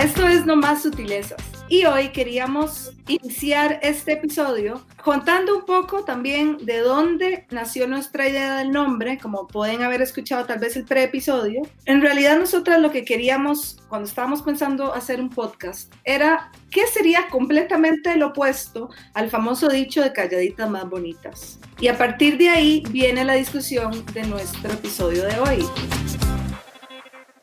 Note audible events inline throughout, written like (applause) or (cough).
esto es No Más Sutilezas. Y hoy queríamos iniciar este episodio contando un poco también de dónde nació nuestra idea del nombre, como pueden haber escuchado tal vez el pre-episodio. En realidad nosotras lo que queríamos cuando estábamos pensando hacer un podcast era qué sería completamente lo opuesto al famoso dicho de calladitas más bonitas. Y a partir de ahí viene la discusión de nuestro episodio de hoy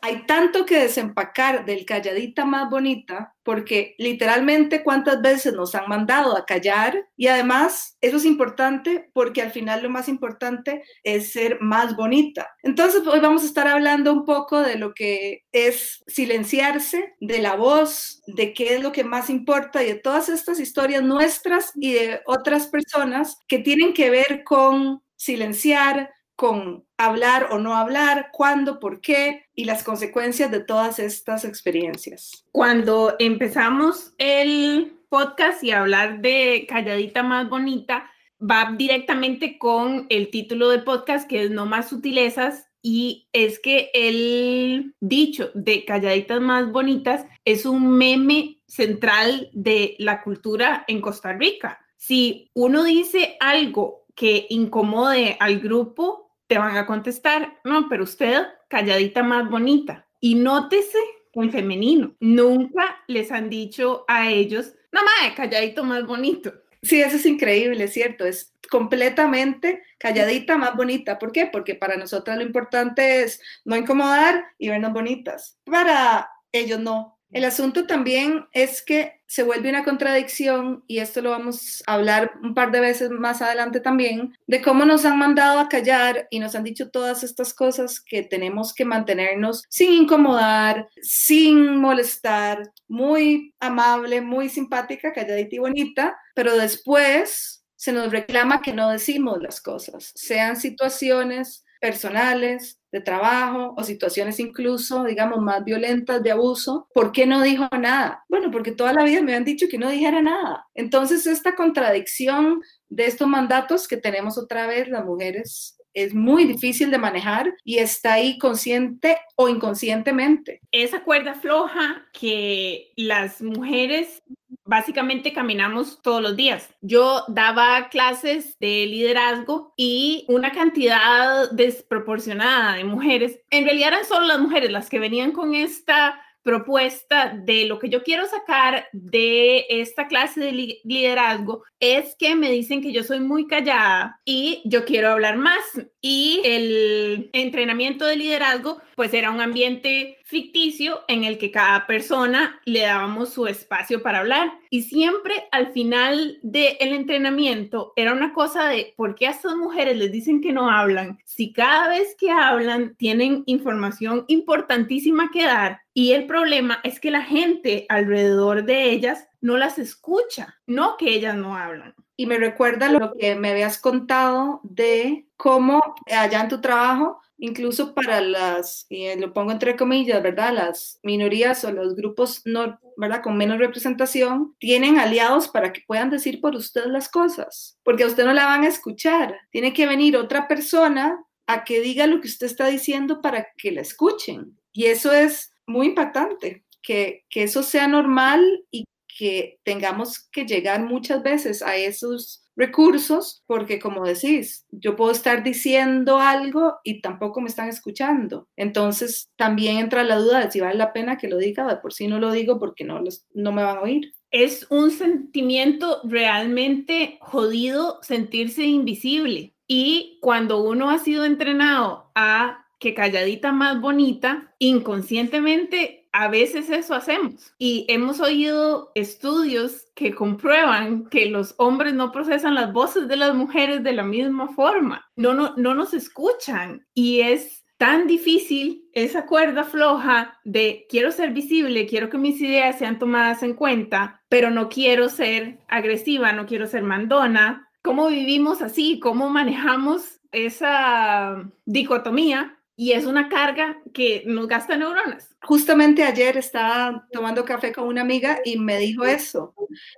hay tanto que desempacar del calladita más bonita, porque literalmente cuántas veces nos han mandado a callar y además eso es importante porque al final lo más importante es ser más bonita. Entonces hoy vamos a estar hablando un poco de lo que es silenciarse, de la voz, de qué es lo que más importa y de todas estas historias nuestras y de otras personas que tienen que ver con silenciar, con hablar o no hablar, cuándo, por qué y las consecuencias de todas estas experiencias. Cuando empezamos el podcast y hablar de Calladita más bonita, va directamente con el título del podcast que es No más sutilezas y es que el dicho de Calladitas más bonitas es un meme central de la cultura en Costa Rica. Si uno dice algo que incomode al grupo, te van a contestar, no, pero usted calladita más bonita. Y nótese en femenino, nunca les han dicho a ellos, no más, calladito más bonito. Sí, eso es increíble, ¿cierto? Es completamente calladita, más bonita. ¿Por qué? Porque para nosotras lo importante es no incomodar y vernos bonitas. Para ellos no, el asunto también es que se vuelve una contradicción, y esto lo vamos a hablar un par de veces más adelante también, de cómo nos han mandado a callar y nos han dicho todas estas cosas que tenemos que mantenernos sin incomodar, sin molestar, muy amable, muy simpática, calladita y bonita, pero después se nos reclama que no decimos las cosas, sean situaciones personales, de trabajo o situaciones incluso, digamos, más violentas de abuso, ¿por qué no dijo nada? Bueno, porque toda la vida me han dicho que no dijera nada. Entonces, esta contradicción de estos mandatos que tenemos otra vez las mujeres es muy difícil de manejar y está ahí consciente o inconscientemente. Esa cuerda floja que las mujeres básicamente caminamos todos los días. Yo daba clases de liderazgo y una cantidad desproporcionada de mujeres, en realidad eran solo las mujeres las que venían con esta propuesta de lo que yo quiero sacar de esta clase de liderazgo es que me dicen que yo soy muy callada y yo quiero hablar más. Y el entrenamiento de liderazgo pues era un ambiente ficticio en el que cada persona le dábamos su espacio para hablar. Y siempre al final del entrenamiento era una cosa de por qué a estas mujeres les dicen que no hablan si cada vez que hablan tienen información importantísima que dar. Y el problema es que la gente alrededor de ellas no las escucha, no que ellas no hablan. Y me recuerda lo que me habías contado de cómo allá en tu trabajo, incluso para las, y lo pongo entre comillas, ¿verdad? Las minorías o los grupos no, ¿verdad? Con menos representación, tienen aliados para que puedan decir por usted las cosas, porque a usted no la van a escuchar. Tiene que venir otra persona a que diga lo que usted está diciendo para que la escuchen. Y eso es muy impactante, que, que eso sea normal y que tengamos que llegar muchas veces a esos recursos, porque como decís, yo puedo estar diciendo algo y tampoco me están escuchando. Entonces también entra la duda de si vale la pena que lo diga, de por sí no lo digo porque no, los, no me van a oír. Es un sentimiento realmente jodido sentirse invisible. Y cuando uno ha sido entrenado a que calladita más bonita, inconscientemente a veces eso hacemos y hemos oído estudios que comprueban que los hombres no procesan las voces de las mujeres de la misma forma, no, no, no nos escuchan y es tan difícil esa cuerda floja de quiero ser visible, quiero que mis ideas sean tomadas en cuenta, pero no quiero ser agresiva, no quiero ser mandona. ¿Cómo vivimos así? ¿Cómo manejamos esa dicotomía y es una carga que nos gasta neuronas. Justamente ayer estaba tomando café con una amiga y me dijo eso.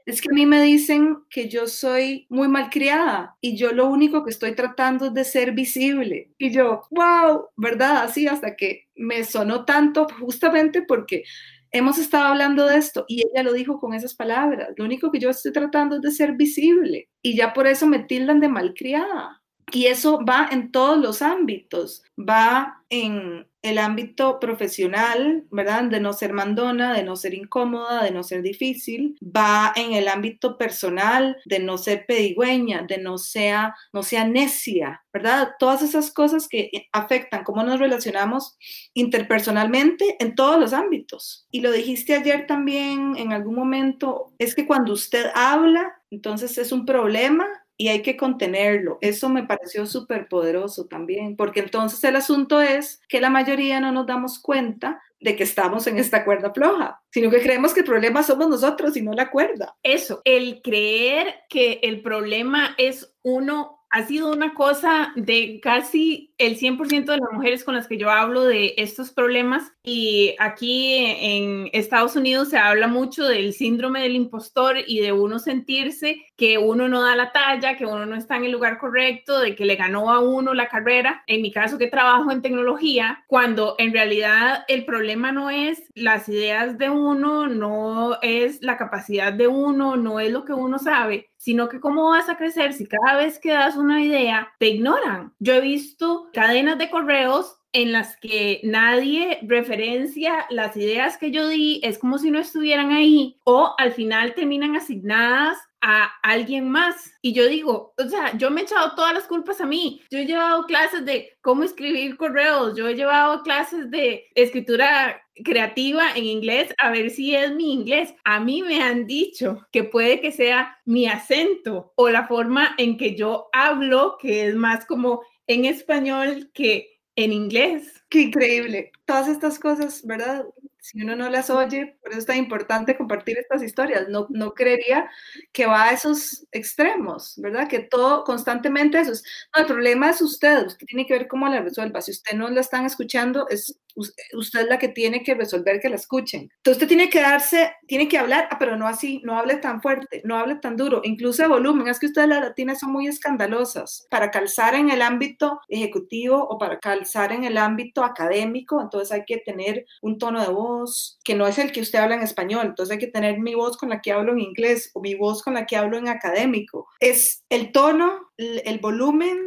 Es que a mí me dicen que yo soy muy malcriada y yo lo único que estoy tratando es de ser visible. Y yo, wow, ¿verdad? Así hasta que me sonó tanto justamente porque hemos estado hablando de esto y ella lo dijo con esas palabras. Lo único que yo estoy tratando es de ser visible y ya por eso me tildan de malcriada. Y eso va en todos los ámbitos, va en el ámbito profesional, ¿verdad? De no ser mandona, de no ser incómoda, de no ser difícil, va en el ámbito personal, de no ser pedigüeña, de no sea, no sea necia, ¿verdad? Todas esas cosas que afectan cómo nos relacionamos interpersonalmente en todos los ámbitos. Y lo dijiste ayer también en algún momento, es que cuando usted habla, entonces es un problema y hay que contenerlo. Eso me pareció súper poderoso también, porque entonces el asunto es que la mayoría no nos damos cuenta de que estamos en esta cuerda floja, sino que creemos que el problema somos nosotros y no la cuerda. Eso, el creer que el problema es uno ha sido una cosa de casi el 100% de las mujeres con las que yo hablo de estos problemas y aquí en Estados Unidos se habla mucho del síndrome del impostor y de uno sentirse que uno no da la talla, que uno no está en el lugar correcto, de que le ganó a uno la carrera. En mi caso que trabajo en tecnología, cuando en realidad el problema no es las ideas de uno, no es la capacidad de uno, no es lo que uno sabe, sino que cómo vas a crecer si cada vez que das una idea te ignoran. Yo he visto cadenas de correos en las que nadie referencia las ideas que yo di, es como si no estuvieran ahí, o al final terminan asignadas a alguien más. Y yo digo, o sea, yo me he echado todas las culpas a mí. Yo he llevado clases de cómo escribir correos, yo he llevado clases de escritura creativa en inglés a ver si es mi inglés. A mí me han dicho que puede que sea mi acento o la forma en que yo hablo, que es más como en español que en inglés. Qué increíble. Todas estas cosas, ¿verdad? si uno no las oye, por eso es tan importante compartir estas historias. No, no creería que va a esos extremos, ¿verdad? Que todo constantemente eso es. No, el problema es usted, usted tiene que ver cómo la resuelva. Si usted no la están escuchando, es usted la que tiene que resolver que la escuchen. Entonces usted tiene que darse, tiene que hablar, ah, pero no así, no hable tan fuerte, no hable tan duro, incluso de volumen. Es que ustedes las latinas son muy escandalosas para calzar en el ámbito ejecutivo o para calzar en el ámbito académico. Entonces hay que tener un tono de voz que no es el que usted habla en español, entonces hay que tener mi voz con la que hablo en inglés o mi voz con la que hablo en académico. Es el tono, el, volumen,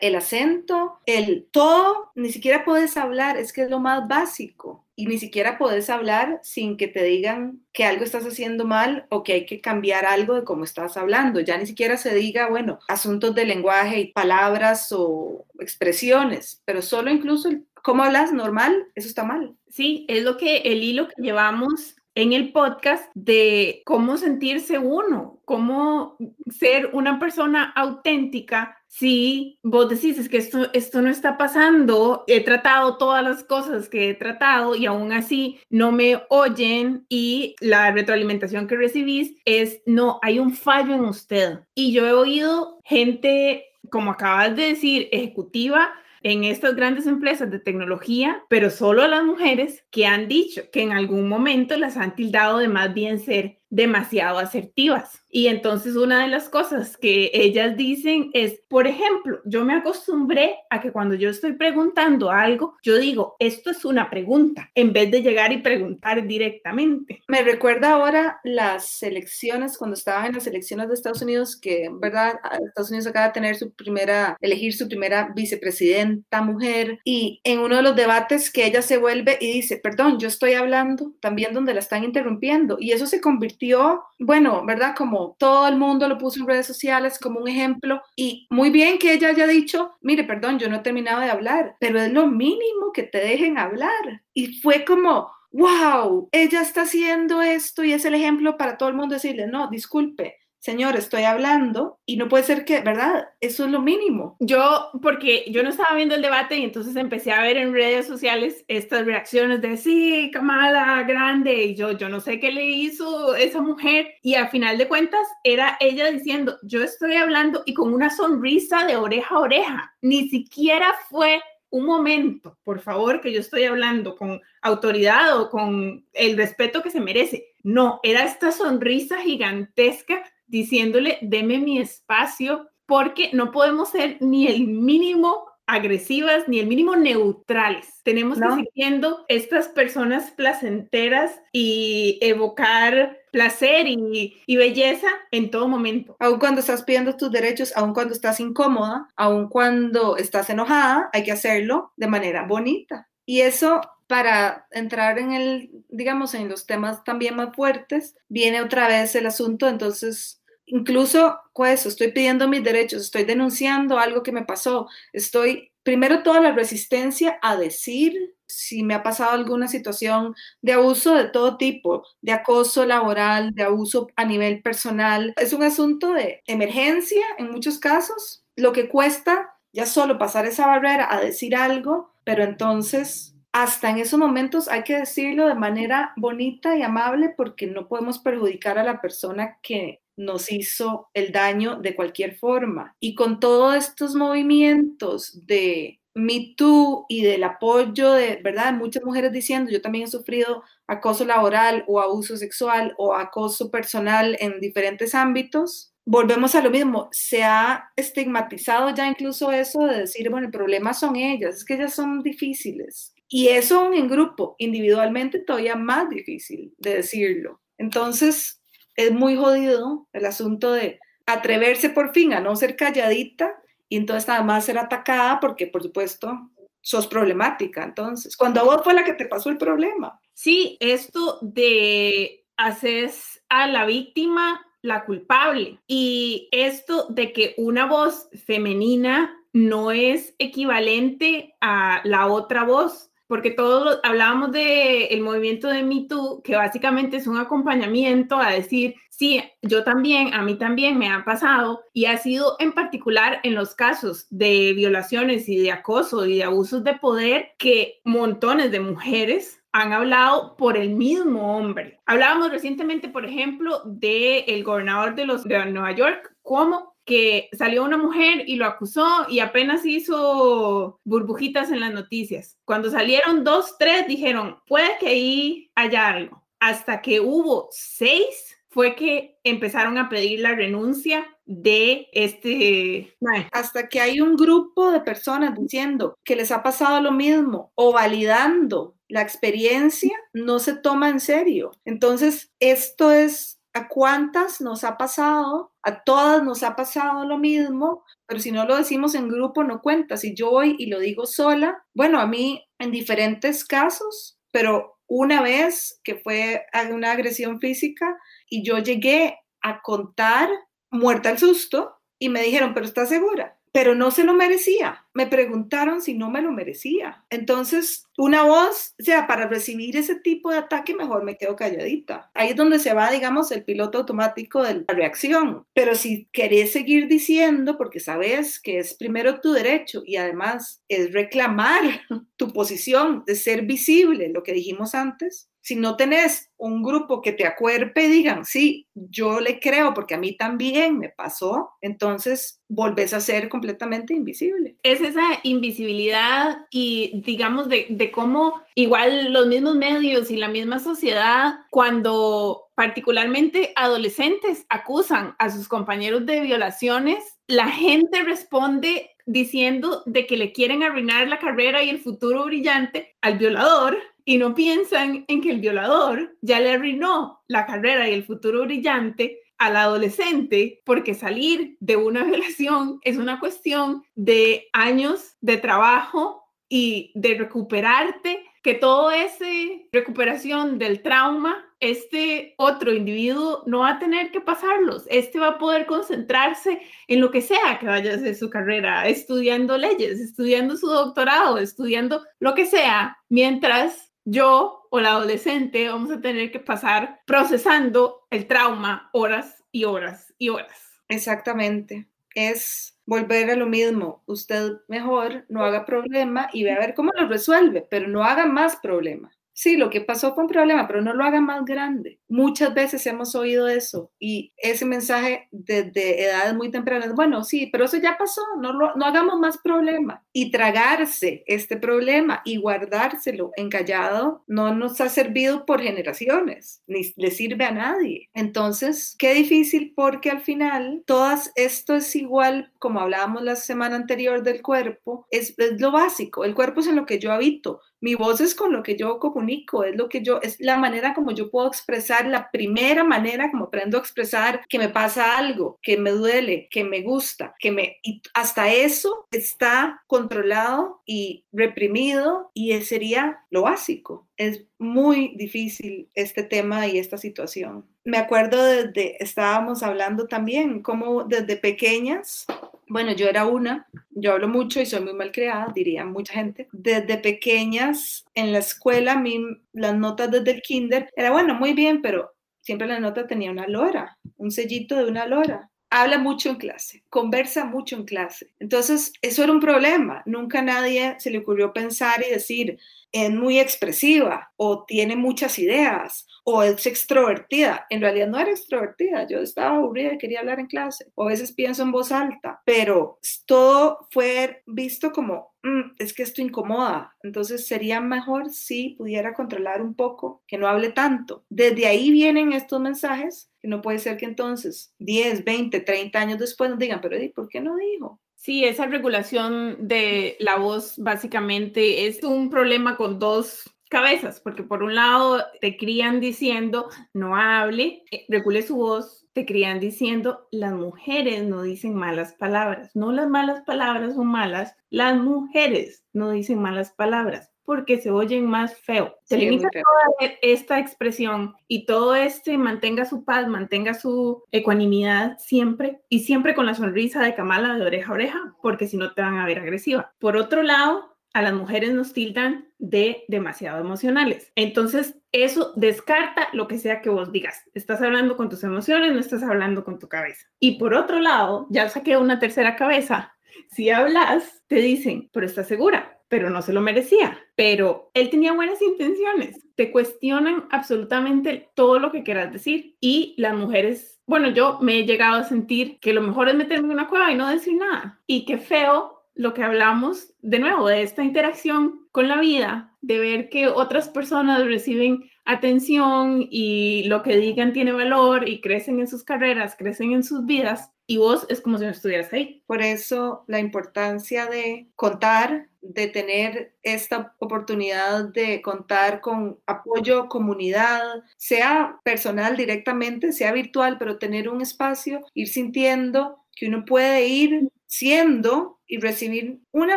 el acento, el todo, ni siquiera puedes hablar, es que es lo más básico. Y ni siquiera puedes hablar sin que te digan que algo estás haciendo mal o que hay que cambiar algo de cómo estás hablando. Ya ni siquiera se diga, bueno, asuntos de lenguaje y palabras o expresiones, pero solo incluso ¿Cómo hablas normal? Eso está mal. Sí, es lo que el hilo que llevamos en el podcast de cómo sentirse uno, cómo ser una persona auténtica. Si vos decís es que esto, esto no está pasando, he tratado todas las cosas que he tratado y aún así no me oyen y la retroalimentación que recibís es, no, hay un fallo en usted. Y yo he oído gente, como acabas de decir, ejecutiva, en estas grandes empresas de tecnología, pero solo a las mujeres que han dicho que en algún momento las han tildado de más bien ser demasiado asertivas. Y entonces una de las cosas que ellas dicen es, por ejemplo, yo me acostumbré a que cuando yo estoy preguntando algo, yo digo, esto es una pregunta, en vez de llegar y preguntar directamente. Me recuerda ahora las elecciones, cuando estaba en las elecciones de Estados Unidos, que, ¿verdad? Estados Unidos acaba de tener su primera, elegir su primera vicepresidenta mujer, y en uno de los debates que ella se vuelve y dice, perdón, yo estoy hablando también donde la están interrumpiendo, y eso se convirtió, bueno, ¿verdad? Todo el mundo lo puso en redes sociales como un ejemplo y muy bien que ella haya dicho, mire, perdón, yo no he terminado de hablar, pero es lo mínimo que te dejen hablar. Y fue como, wow, ella está haciendo esto y es el ejemplo para todo el mundo decirle, no, disculpe, señor, estoy hablando y no puede ser que, ¿verdad? Eso es lo mínimo. Yo, porque yo no estaba viendo el debate y entonces empecé a ver en redes sociales estas reacciones de, sí, Kamala, grande, y yo, yo no sé qué le hizo esa mujer. Y a final de cuentas era ella diciendo, yo estoy hablando y con una sonrisa de oreja a oreja. Ni siquiera fue un momento, por favor, que yo estoy hablando con autoridad o con el respeto que se merece. No, era esta sonrisa gigantesca diciéndole, deme mi espacio, porque no podemos ser ni el mínimo agresivas ni el mínimo neutrales. Tenemos que seguir siendo estas personas placenteras y evocar placer y, y, belleza en todo momento. Aun cuando estás pidiendo tus derechos, aun cuando estás incómoda, aun cuando estás enojada, hay que hacerlo de manera bonita. Y eso para entrar en el, digamos, en los temas también más fuertes, viene otra vez el asunto, entonces incluso pues estoy pidiendo mis derechos, estoy denunciando algo que me pasó, estoy primero toda la resistencia a decir si me ha pasado alguna situación de abuso de todo tipo, de acoso laboral, de abuso a nivel personal. Es un asunto de emergencia en muchos casos, lo que cuesta ya solo pasar esa barrera a decir algo, pero entonces hasta en esos momentos hay que decirlo de manera bonita y amable porque no podemos perjudicar a la persona que nos hizo el daño de cualquier forma. Y con todos estos movimientos de Me Too y del apoyo de, ¿verdad? Muchas mujeres diciendo, yo también he sufrido acoso laboral o abuso sexual o acoso personal en diferentes ámbitos. Volvemos a lo mismo, se ha estigmatizado ya incluso eso de decir, bueno, el problema son ellas, es que ellas son difíciles. Y eso en grupo, individualmente todavía más difícil de decirlo. Entonces, es muy jodido el asunto de atreverse por fin a no ser calladita y entonces nada más ser atacada porque, por supuesto, sos problemática. Entonces, cuando a vos fue la que te pasó el problema. Sí, esto de hacer a la víctima la culpable y esto de que una voz femenina no es equivalente a la otra voz porque todos hablábamos del el movimiento de Me Too, que básicamente es un acompañamiento a decir, sí, yo también, a mí también me ha pasado, y ha sido en particular en los casos de violaciones y de acoso y de abusos de poder que montones de mujeres han hablado por el mismo hombre. Hablábamos recientemente, por ejemplo, del el gobernador de, los, de Nueva York, como que salió una mujer y lo acusó y apenas hizo burbujitas en las noticias. Cuando salieron dos, tres, dijeron, puede que ahí haya algo. Hasta que hubo seis, fue que empezaron a pedir la renuncia de este... Hasta que hay un grupo de personas diciendo que les ha pasado lo mismo o validando la experiencia, no se toma en serio. Entonces, esto es ¿A cuántas nos ha pasado? A todas nos ha pasado lo mismo, pero si no lo decimos en grupo no cuenta. Si yo voy y lo digo sola, bueno, a mí en diferentes casos, pero una vez que fue una agresión física y yo llegué a contar muerta al susto y me dijeron, pero ¿estás segura? Pero no se lo merecía. Me preguntaron si no me lo merecía. Entonces una voz, o sea, para recibir ese tipo de ataque, mejor me quedo calladita. Ahí es donde se va, digamos, el piloto automático de la reacción. Pero si querés seguir diciendo, porque sabes que es primero tu derecho y además es reclamar (laughs) tu posición de ser visible, lo que dijimos antes, si no tenés un grupo que te acuerpe y digan, sí, yo le creo porque a mí también me pasó, entonces volvés a ser completamente invisible. Es esa invisibilidad y digamos de cómo igual los mismos medios y la misma sociedad, cuando particularmente adolescentes acusan a sus compañeros de violaciones, la gente responde diciendo de que le quieren arruinar la carrera y el futuro brillante al violador y no piensan en que el violador ya le arruinó la carrera y el futuro brillante al adolescente, porque salir de una (laughs) violación es una cuestión de años de trabajo y de recuperarte, que todo ese recuperación del trauma, este otro individuo no va a tener que pasarlos, este va a poder concentrarse en lo que sea que vaya a hacer su carrera, estudiando leyes, estudiando su doctorado, estudiando lo que sea, mientras yo o la adolescente vamos a tener que pasar procesando el trauma horas y horas y horas. Exactamente. Es volver a lo mismo. Usted mejor no haga problema y ve a ver cómo lo resuelve, pero no haga más problema. Sí, lo que pasó fue un problema, pero no lo haga más grande. Muchas veces hemos oído eso y ese mensaje desde edades muy tempranas, bueno, sí, pero eso ya pasó, no, lo, no hagamos más problema. Y tragarse este problema y guardárselo encallado no nos ha servido por generaciones, ni le sirve a nadie. Entonces, qué difícil porque al final todas esto es igual, como hablábamos la semana anterior del cuerpo, es, es lo básico, el cuerpo es en lo que yo habito, mi voz es con lo que yo comunico, es lo que yo, es la manera como yo puedo expresar, la primera manera como aprendo a expresar que me pasa algo, que me duele, que me gusta, que me, y hasta eso está controlado y reprimido y sería lo básico. Es muy difícil este tema y esta situación. Me acuerdo desde, estábamos hablando también, como desde pequeñas bueno, yo era una, yo hablo mucho y soy muy mal creada, diría mucha gente. Desde pequeñas en la escuela, mí, las notas desde el kinder era bueno, muy bien, pero siempre la nota tenía una lora, un sellito de una lora. Habla mucho en clase, conversa mucho en clase. Entonces, eso era un problema. Nunca a nadie se le ocurrió pensar y decir, es muy expresiva o tiene muchas ideas o es extrovertida. En realidad no era extrovertida, yo estaba aburrida y quería hablar en clase. O a veces pienso en voz alta, pero todo fue visto como, mm, es que esto incomoda. Entonces sería mejor si pudiera controlar un poco, que no hable tanto. Desde ahí vienen estos mensajes, que no puede ser que entonces 10, 20, 30 años después nos digan, pero ¿por qué no dijo? Sí, esa regulación de la voz básicamente es un problema con dos cabezas, porque por un lado te crían diciendo no hable, eh, regule su voz, te crían diciendo las mujeres no dicen malas palabras, no las malas palabras son malas, las mujeres no dicen malas palabras porque se oyen más feo. Se limita toda esta expresión y todo este mantenga su paz, mantenga su ecuanimidad siempre y siempre con la sonrisa de Kamala de oreja a oreja, porque si no te van a ver agresiva. Por otro lado, a las mujeres nos tildan de demasiado emocionales. Entonces, eso descarta lo que sea que vos digas. Estás hablando con tus emociones, no estás hablando con tu cabeza. Y por otro lado, ya saqué una tercera cabeza. Si hablas, te dicen, pero estás segura, pero no se lo merecía. Pero él tenía buenas intenciones. Te cuestionan absolutamente todo lo que quieras decir. Y las mujeres, bueno, yo me he llegado a sentir que lo mejor es meterme en una cueva y no decir nada. Y qué feo lo que hablamos de nuevo de esta interacción con la vida, de ver que otras personas reciben atención y lo que digan tiene valor y crecen en sus carreras, crecen en sus vidas y vos es como si no estuvieras ahí. Por eso la importancia de contar, de tener esta oportunidad de contar con apoyo, comunidad, sea personal directamente, sea virtual, pero tener un espacio, ir sintiendo que uno puede ir siendo y recibir una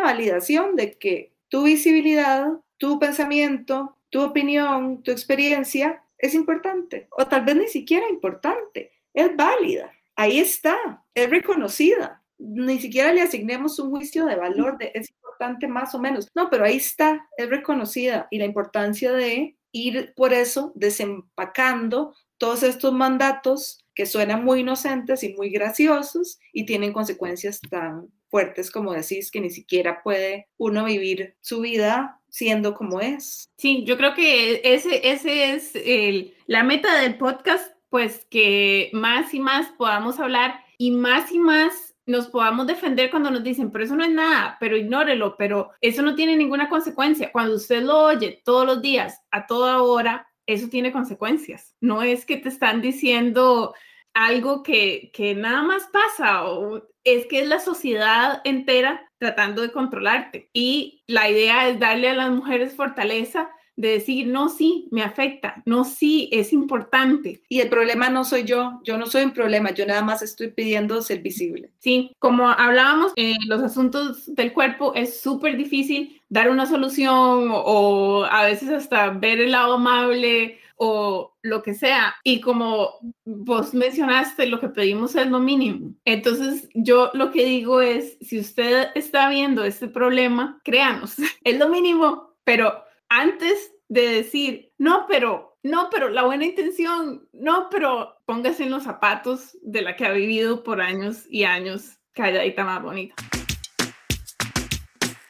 validación de que tu visibilidad, tu pensamiento, tu opinión, tu experiencia es importante o tal vez ni siquiera importante, es válida ahí está, es reconocida. Ni siquiera le asignemos un juicio de valor de es importante más o menos. No, pero ahí está, es reconocida y la importancia de ir por eso desempacando todos estos mandatos que suenan muy inocentes y muy graciosos y tienen consecuencias tan fuertes como decís que ni siquiera puede uno vivir su vida siendo como es. Sí, yo creo que ese, ese es el, la meta del podcast pues que más y más podamos hablar y más y más nos podamos defender cuando nos dicen, pero eso no es nada, pero ignórelo, pero eso no tiene ninguna consecuencia. Cuando usted lo oye todos los días, a toda hora, eso tiene consecuencias. No es que te están diciendo algo que, que nada más pasa, o es que es la sociedad entera tratando de controlarte. Y la idea es darle a las mujeres fortaleza de decir, no, sí, me afecta, no, sí, es importante. Y el problema no soy yo, yo no soy un problema, yo nada más estoy pidiendo ser visible. Sí, como hablábamos, en los asuntos del cuerpo es súper difícil dar una solución o, a veces hasta ver el lado amable o lo que sea. Y como vos mencionaste, lo que pedimos es lo mínimo. Entonces, yo lo que digo es, si usted está viendo este problema, créanos, (laughs) es lo mínimo, pero antes de decir, no, pero, no, pero la buena intención, no, pero póngase en los zapatos de la que ha vivido por años y años, calladita más bonita.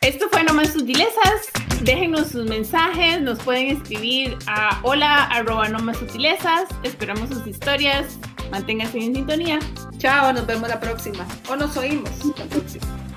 Esto fue No Más Sutilezas. Déjenos sus mensajes, nos pueden escribir a hola arroba no más sutilezas. Esperamos sus historias. Manténganse en sintonía. Chao, nos vemos la próxima. O nos oímos la próxima.